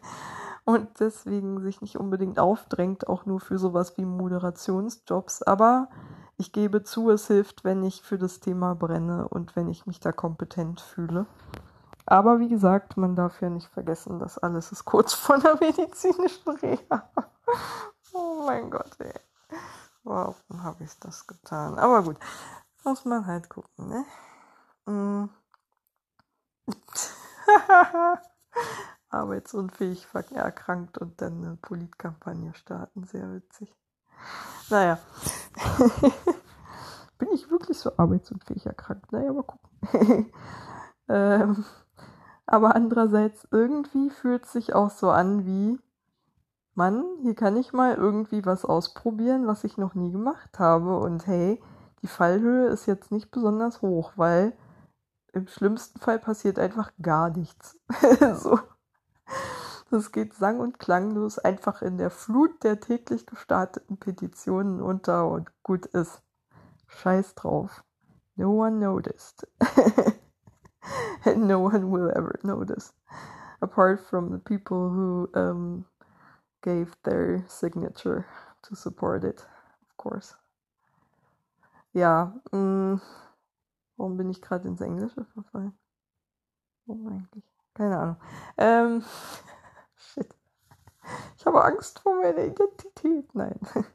und deswegen sich nicht unbedingt aufdrängt, auch nur für sowas wie Moderationsjobs. Aber ich gebe zu, es hilft, wenn ich für das Thema brenne und wenn ich mich da kompetent fühle. Aber wie gesagt, man darf ja nicht vergessen, dass alles ist kurz vor der [LAUGHS] medizinischen Reha. oh mein Gott, ey. Warum habe ich das getan? Aber gut, muss man halt gucken, ne? Mm. [LAUGHS] Arbeitsunfähig erkrankt und dann eine Politkampagne starten, sehr witzig. Naja. [LAUGHS] Bin ich wirklich so arbeitsunfähig erkrankt? Naja, mal gucken. ähm, aber andererseits irgendwie fühlt es sich auch so an wie, Mann, hier kann ich mal irgendwie was ausprobieren, was ich noch nie gemacht habe. Und hey, die Fallhöhe ist jetzt nicht besonders hoch, weil im schlimmsten Fall passiert einfach gar nichts. [LAUGHS] so. Das geht sang- und klanglos einfach in der Flut der täglich gestarteten Petitionen unter und gut ist. Scheiß drauf. No one noticed. [LAUGHS] And [LAUGHS] no one will ever notice. Apart from the people who um, gave their signature to support it, of course. Ja, mh, mm, warum bin ich gerade ins Englische verfallen? Warum eigentlich? Keine Ahnung. Ähm, [LAUGHS] Shit. Ich habe Angst vor meiner Identität. Nein. [LAUGHS]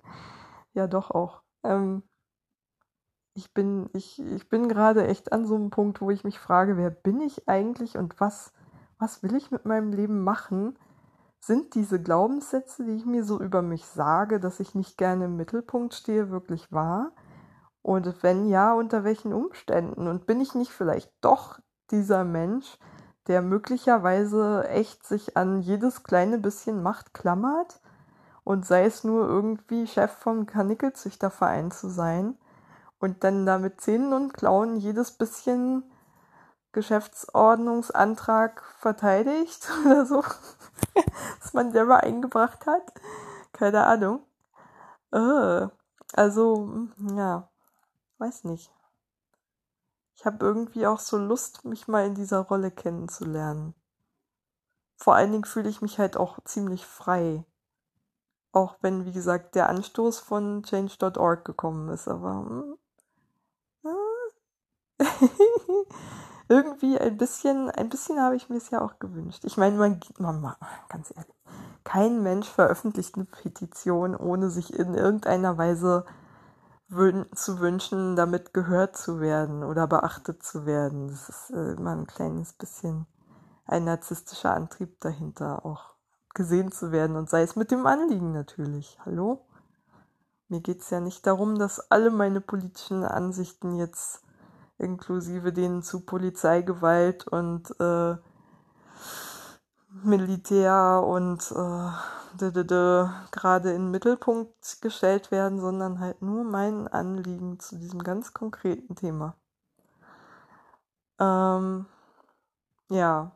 ja, doch auch. Ähm, ich bin, ich, ich bin gerade echt an so einem Punkt, wo ich mich frage, wer bin ich eigentlich und was, was will ich mit meinem Leben machen? Sind diese Glaubenssätze, die ich mir so über mich sage, dass ich nicht gerne im Mittelpunkt stehe, wirklich wahr? Und wenn ja, unter welchen Umständen? Und bin ich nicht vielleicht doch dieser Mensch, der möglicherweise echt sich an jedes kleine bisschen Macht klammert und sei es nur irgendwie Chef vom Karnickelzüchterverein zu sein und dann da mit Zähnen und Klauen jedes bisschen Geschäftsordnungsantrag verteidigt [LAUGHS] oder so, was man selber eingebracht hat. Keine Ahnung. Äh, also, ja, weiß nicht. Ich habe irgendwie auch so Lust, mich mal in dieser Rolle kennenzulernen. Vor allen Dingen fühle ich mich halt auch ziemlich frei. Auch wenn, wie gesagt, der Anstoß von change.org gekommen ist, aber hm, [LAUGHS] irgendwie ein bisschen, ein bisschen habe ich mir es ja auch gewünscht. Ich meine, man, man, ganz ehrlich, kein Mensch veröffentlicht eine Petition, ohne sich in irgendeiner Weise zu wünschen, damit gehört zu werden oder beachtet zu werden. Das ist äh, immer ein kleines bisschen ein narzisstischer Antrieb dahinter auch gesehen zu werden und sei es mit dem Anliegen natürlich. Hallo? Mir geht es ja nicht darum, dass alle meine politischen Ansichten jetzt inklusive denen zu Polizeigewalt und äh, Militär und äh, gerade in den Mittelpunkt gestellt werden, sondern halt nur mein Anliegen zu diesem ganz konkreten Thema. Ähm, ja.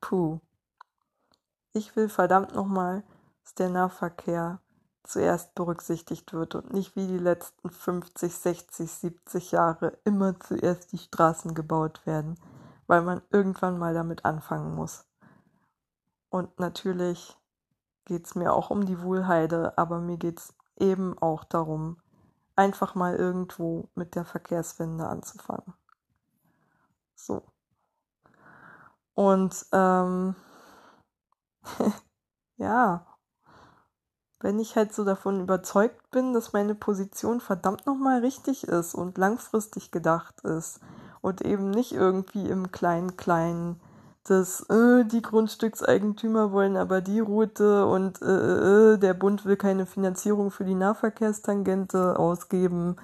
Puh. Ich will verdammt nochmal, dass der Nahverkehr zuerst berücksichtigt wird und nicht wie die letzten 50, 60, 70 Jahre immer zuerst die Straßen gebaut werden, weil man irgendwann mal damit anfangen muss. Und natürlich geht es mir auch um die Wohlheide, aber mir geht es eben auch darum, einfach mal irgendwo mit der Verkehrswende anzufangen. So. Und ähm, [LAUGHS] ja, wenn ich halt so davon überzeugt bin, dass meine Position verdammt nochmal richtig ist und langfristig gedacht ist und eben nicht irgendwie im kleinen kleinen dass äh, die Grundstückseigentümer wollen aber die Route und äh, äh, äh, der Bund will keine Finanzierung für die Nahverkehrstangente ausgeben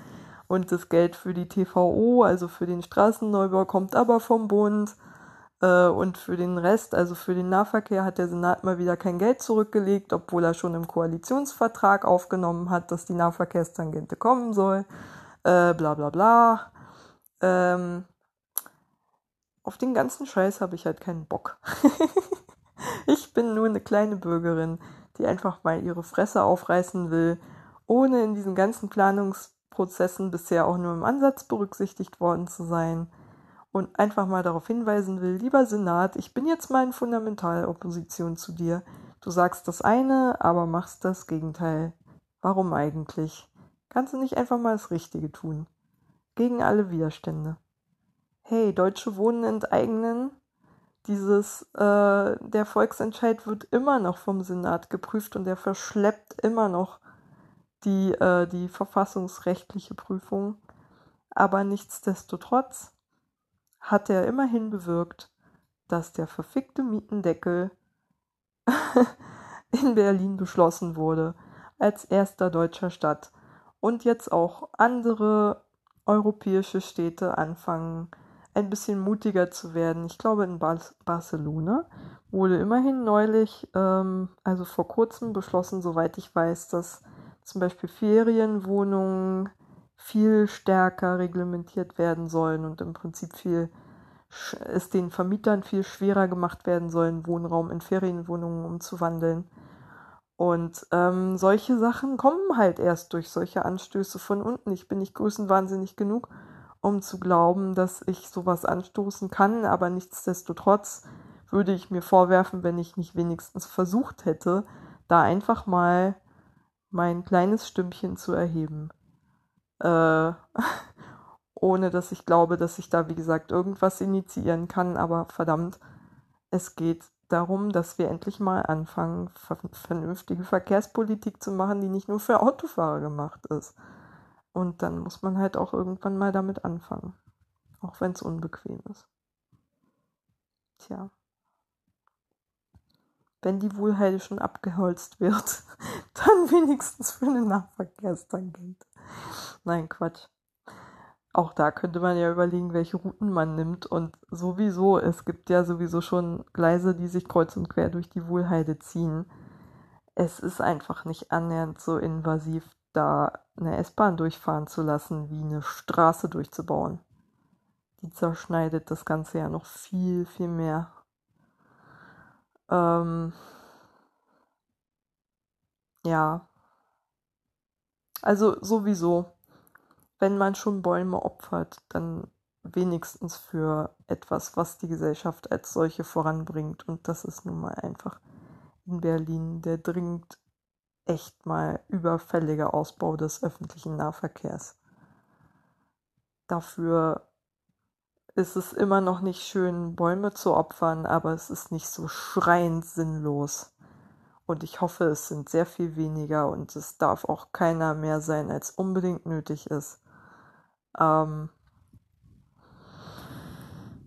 und das Geld für die TVO, also für den Straßenneubau, kommt aber vom Bund und für den Rest, also für den Nahverkehr, hat der Senat mal wieder kein Geld zurückgelegt, obwohl er schon im Koalitionsvertrag aufgenommen hat, dass die Nahverkehrstangente kommen soll. Äh, bla bla bla. Ähm, auf den ganzen Scheiß habe ich halt keinen Bock. [LAUGHS] ich bin nur eine kleine Bürgerin, die einfach mal ihre Fresse aufreißen will, ohne in diesen ganzen Planungsprozessen bisher auch nur im Ansatz berücksichtigt worden zu sein und einfach mal darauf hinweisen will, lieber Senat, ich bin jetzt mal in Fundamentalopposition zu dir. Du sagst das eine, aber machst das Gegenteil. Warum eigentlich? Kannst du nicht einfach mal das Richtige tun? Gegen alle Widerstände. Hey, Deutsche Wohnen enteignen. Dieses, äh, der Volksentscheid wird immer noch vom Senat geprüft und der verschleppt immer noch die, äh, die verfassungsrechtliche Prüfung. Aber nichtsdestotrotz hat er immerhin bewirkt, dass der verfickte Mietendeckel [LAUGHS] in Berlin beschlossen wurde, als erster deutscher Stadt. Und jetzt auch andere europäische Städte anfangen, ein bisschen mutiger zu werden. Ich glaube, in Bar Barcelona wurde immerhin neulich, ähm, also vor kurzem beschlossen, soweit ich weiß, dass zum Beispiel Ferienwohnungen viel stärker reglementiert werden sollen und im Prinzip viel es den Vermietern viel schwerer gemacht werden sollen, Wohnraum in Ferienwohnungen umzuwandeln. Und ähm, solche Sachen kommen halt erst durch solche Anstöße von unten. Ich bin nicht größenwahnsinnig genug, um zu glauben, dass ich sowas anstoßen kann, aber nichtsdestotrotz würde ich mir vorwerfen, wenn ich nicht wenigstens versucht hätte, da einfach mal mein kleines Stimmchen zu erheben. Äh, [LAUGHS] ohne dass ich glaube, dass ich da, wie gesagt, irgendwas initiieren kann. Aber verdammt, es geht darum, dass wir endlich mal anfangen, vernünftige Verkehrspolitik zu machen, die nicht nur für Autofahrer gemacht ist. Und dann muss man halt auch irgendwann mal damit anfangen. Auch wenn es unbequem ist. Tja. Wenn die Wohlheide schon abgeholzt wird, [LAUGHS] dann wenigstens für eine Nahverkehrstangente. Nein, Quatsch auch da könnte man ja überlegen, welche Routen man nimmt. Und sowieso, es gibt ja sowieso schon Gleise, die sich kreuz und quer durch die Wohlheide ziehen. Es ist einfach nicht annähernd so invasiv, da eine S-Bahn durchfahren zu lassen, wie eine Straße durchzubauen. Die zerschneidet das Ganze ja noch viel, viel mehr. Ähm ja. Also sowieso wenn man schon Bäume opfert, dann wenigstens für etwas, was die Gesellschaft als solche voranbringt. Und das ist nun mal einfach in Berlin der dringend echt mal überfälliger Ausbau des öffentlichen Nahverkehrs. Dafür ist es immer noch nicht schön, Bäume zu opfern, aber es ist nicht so schreiend sinnlos. Und ich hoffe, es sind sehr viel weniger und es darf auch keiner mehr sein, als unbedingt nötig ist. Ähm,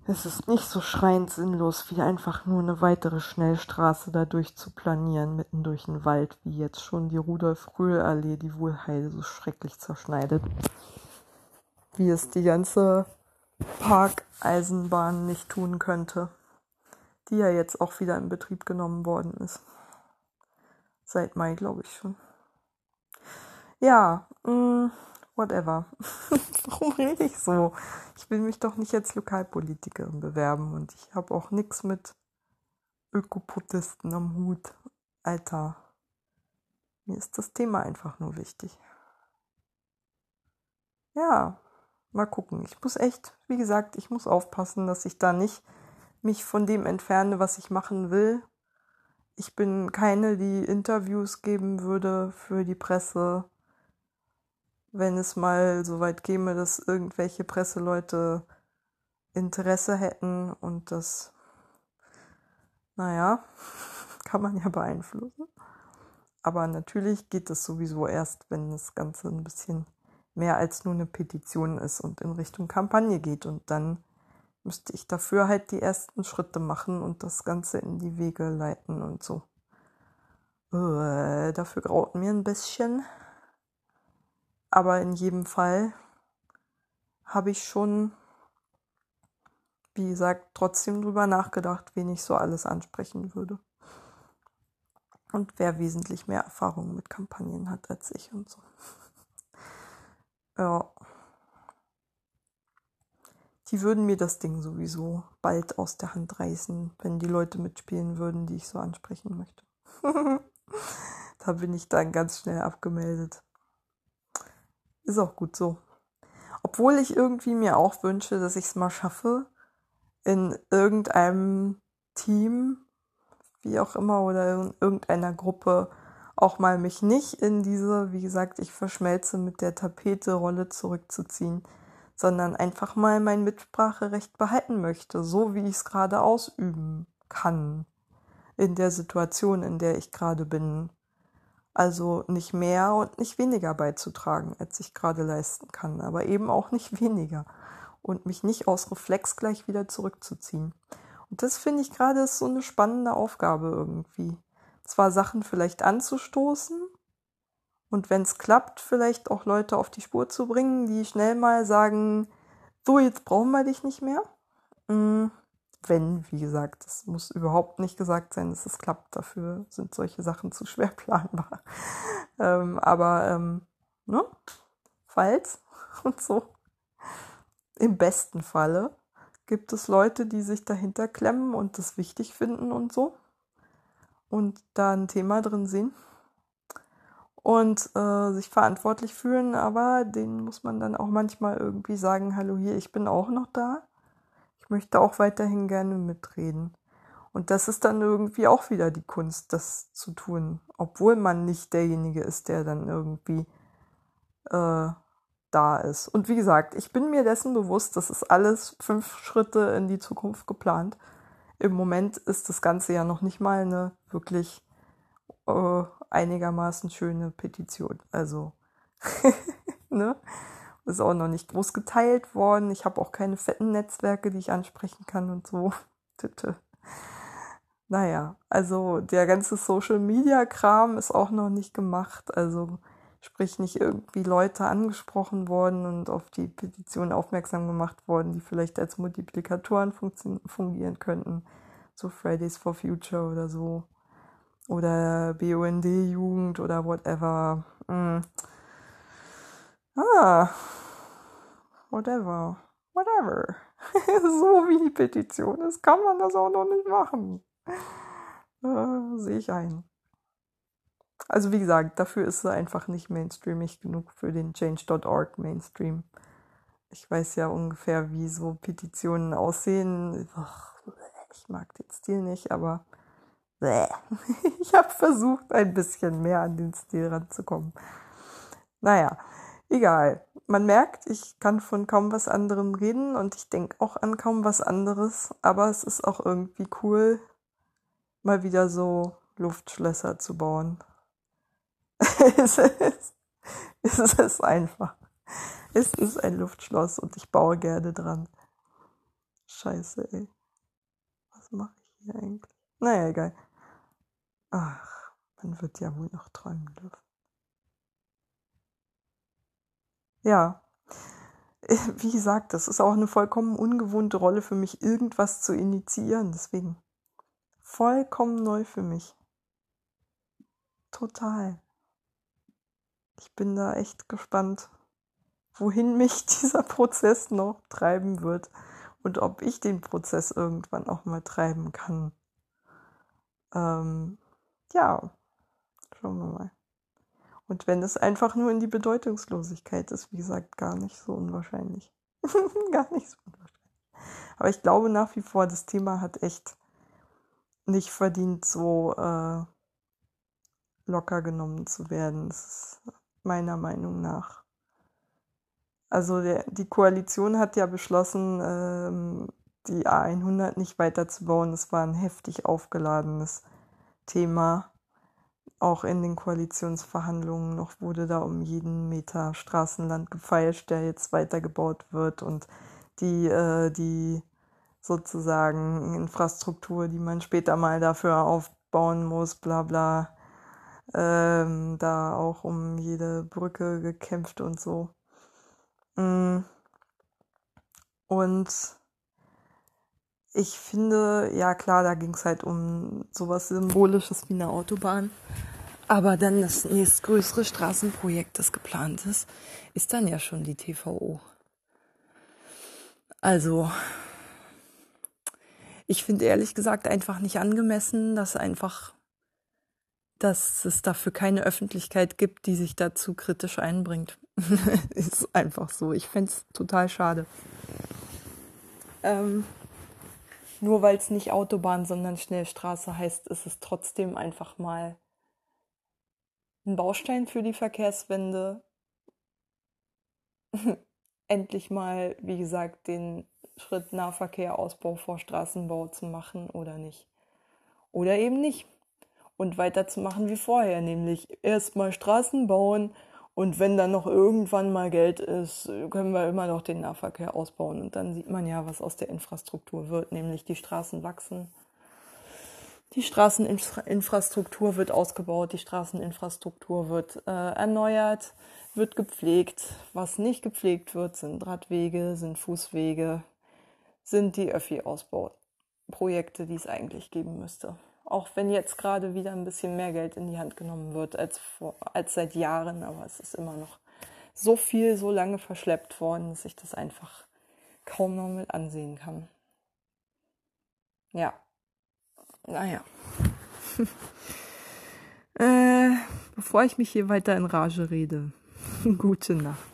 es ist nicht so schreiend sinnlos, wie einfach nur eine weitere Schnellstraße dadurch zu planieren, mitten durch den Wald, wie jetzt schon die Rudolf-Röhl-Allee, die Wohlheil so schrecklich zerschneidet. Wie es die ganze Parkeisenbahn nicht tun könnte, die ja jetzt auch wieder in Betrieb genommen worden ist. Seit Mai, glaube ich schon. Ja, mh, mm, whatever. [LAUGHS] Warum rede ich so? Ich will mich doch nicht als Lokalpolitikerin bewerben und ich habe auch nichts mit Ökoprotisten am Hut. Alter, mir ist das Thema einfach nur wichtig. Ja, mal gucken. Ich muss echt, wie gesagt, ich muss aufpassen, dass ich da nicht mich von dem entferne, was ich machen will ich bin keine, die Interviews geben würde für die Presse, wenn es mal so weit käme, dass irgendwelche Presseleute Interesse hätten und das, naja, [LAUGHS] kann man ja beeinflussen. Aber natürlich geht das sowieso erst, wenn das Ganze ein bisschen mehr als nur eine Petition ist und in Richtung Kampagne geht. Und dann müsste ich dafür halt die ersten Schritte machen und das Ganze in die Wege leiten und so. Uh, dafür graut mir ein bisschen. Aber in jedem Fall habe ich schon, wie gesagt, trotzdem drüber nachgedacht, wen ich so alles ansprechen würde. Und wer wesentlich mehr Erfahrung mit Kampagnen hat als ich und so. [LAUGHS] ja die würden mir das Ding sowieso bald aus der Hand reißen, wenn die Leute mitspielen würden, die ich so ansprechen möchte. [LAUGHS] da bin ich dann ganz schnell abgemeldet. Ist auch gut so. Obwohl ich irgendwie mir auch wünsche, dass ich es mal schaffe, in irgendeinem Team, wie auch immer, oder in irgendeiner Gruppe auch mal mich nicht in diese, wie gesagt, ich verschmelze mit der Tapete-Rolle zurückzuziehen sondern einfach mal mein Mitspracherecht behalten möchte, so wie ich es gerade ausüben kann in der Situation, in der ich gerade bin. Also nicht mehr und nicht weniger beizutragen, als ich gerade leisten kann, aber eben auch nicht [LAUGHS] weniger und mich nicht aus Reflex gleich wieder zurückzuziehen. Und das finde ich gerade so eine spannende Aufgabe irgendwie. Zwar Sachen vielleicht anzustoßen, und wenn es klappt, vielleicht auch Leute auf die Spur zu bringen, die schnell mal sagen, so, jetzt brauchen wir dich nicht mehr. Mm, wenn, wie gesagt, es muss überhaupt nicht gesagt sein, dass es klappt. Dafür sind solche Sachen zu schwer [LAUGHS] planbar. ähm, aber, ähm, ne? Falls [LAUGHS] und so. Im besten Falle gibt es Leute, die sich dahinter klemmen und das wichtig finden und so. Und da ein Thema drin sehen und äh, sich verantwortlich fühlen, aber denen muss man dann auch manchmal irgendwie sagen, hallo hier, ich bin auch noch da. Ich möchte auch weiterhin gerne mitreden. Und das ist dann irgendwie auch wieder die Kunst, das zu tun, obwohl man nicht derjenige ist, der dann irgendwie äh, da ist. Und wie gesagt, ich bin mir dessen bewusst, das ist alles fünf Schritte in die Zukunft geplant. Im Moment ist das Ganze ja noch nicht mal eine wirklich äh, einigermaßen schöne Petition. Also, [LAUGHS] ne? Ist auch noch nicht groß geteilt worden. Ich habe auch keine fetten Netzwerke, die ich ansprechen kann und so. [LAUGHS] naja, also der ganze Social Media Kram ist auch noch nicht gemacht. Also sprich nicht irgendwie Leute angesprochen worden und auf die Petition aufmerksam gemacht worden, die vielleicht als Multiplikatoren fungieren könnten. So Fridays for Future oder so oder BUND-Jugend oder whatever. Mm. Ah, whatever, whatever. [LAUGHS] so wie die Petition ist, kann man das auch noch nicht machen. Äh, Sehe ich ein. Also wie gesagt, dafür ist sie einfach nicht mainstreamig genug für den Change.org Mainstream. Ich weiß ja ungefähr, wie so Petitionen aussehen. ich mag den Stil nicht, aber [LAUGHS] Ich habe versucht, ein bisschen mehr an den Stil ranzukommen. Naja, egal. Man merkt, ich kann von kaum was anderem reden und ich denke auch an kaum was anderes, aber es ist auch irgendwie cool, mal wieder so Luftschlösser zu bauen. [LAUGHS] es, ist, es ist einfach. Es ist ein Luftschloss und ich baue gerne dran. Scheiße, ey. Was mache ich hier eigentlich? Naja, egal. Ach, man wird ja wohl noch träumen dürfen. Ja, [LAUGHS] wie gesagt, das ist auch eine vollkommen ungewohnte Rolle für mich, irgendwas zu initiieren. Deswegen vollkommen neu für mich. Total. Ich bin da echt gespannt, wohin [LAUGHS] mich dieser Prozess noch treiben wird und ob ich den Prozess irgendwann auch mal treiben kann. Ähm, ja, schauen wir mal. Und wenn es einfach nur in die Bedeutungslosigkeit ist, wie gesagt, gar nicht so unwahrscheinlich. [LAUGHS] gar nicht so unwahrscheinlich. Aber ich glaube nach wie vor, das Thema hat echt nicht verdient, so äh, locker genommen zu werden. Das ist meiner Meinung nach. Also der, die Koalition hat ja beschlossen, ähm, die A100 nicht weiterzubauen. Es war ein heftig aufgeladenes Thema. Auch in den Koalitionsverhandlungen noch wurde da um jeden Meter Straßenland gefeilscht, der jetzt weitergebaut wird und die, äh, die sozusagen Infrastruktur, die man später mal dafür aufbauen muss, bla bla. Ähm, da auch um jede Brücke gekämpft und so. Mm. Und ich finde, ja klar, da ging es halt um sowas Symbolisches wie eine Autobahn. Aber dann das nächstgrößere Straßenprojekt, das geplant ist, ist dann ja schon die TVO. Also, ich finde ehrlich gesagt einfach nicht angemessen, dass einfach, dass es dafür keine Öffentlichkeit gibt, die sich dazu kritisch einbringt. [LAUGHS] ist einfach so. Ich fände es total schade. Ähm, nur weil es nicht Autobahn, sondern Schnellstraße heißt, ist es trotzdem einfach mal ein Baustein für die Verkehrswende. [LAUGHS] Endlich mal, wie gesagt, den Schritt Nahverkehr, Ausbau vor Straßenbau zu machen oder nicht. Oder eben nicht. Und weiterzumachen wie vorher, nämlich erstmal Straßen bauen und wenn dann noch irgendwann mal Geld ist, können wir immer noch den Nahverkehr ausbauen. Und dann sieht man ja, was aus der Infrastruktur wird, nämlich die Straßen wachsen. Die Straßeninfrastruktur wird ausgebaut, die Straßeninfrastruktur wird äh, erneuert, wird gepflegt. Was nicht gepflegt wird, sind Radwege, sind Fußwege, sind die Öffi-Ausbauprojekte, die es eigentlich geben müsste. Auch wenn jetzt gerade wieder ein bisschen mehr Geld in die Hand genommen wird als, vor, als seit Jahren, aber es ist immer noch so viel, so lange verschleppt worden, dass ich das einfach kaum noch mit ansehen kann. Ja. Naja. [LAUGHS] äh, bevor ich mich hier weiter in Rage rede, [LAUGHS] gute Nacht.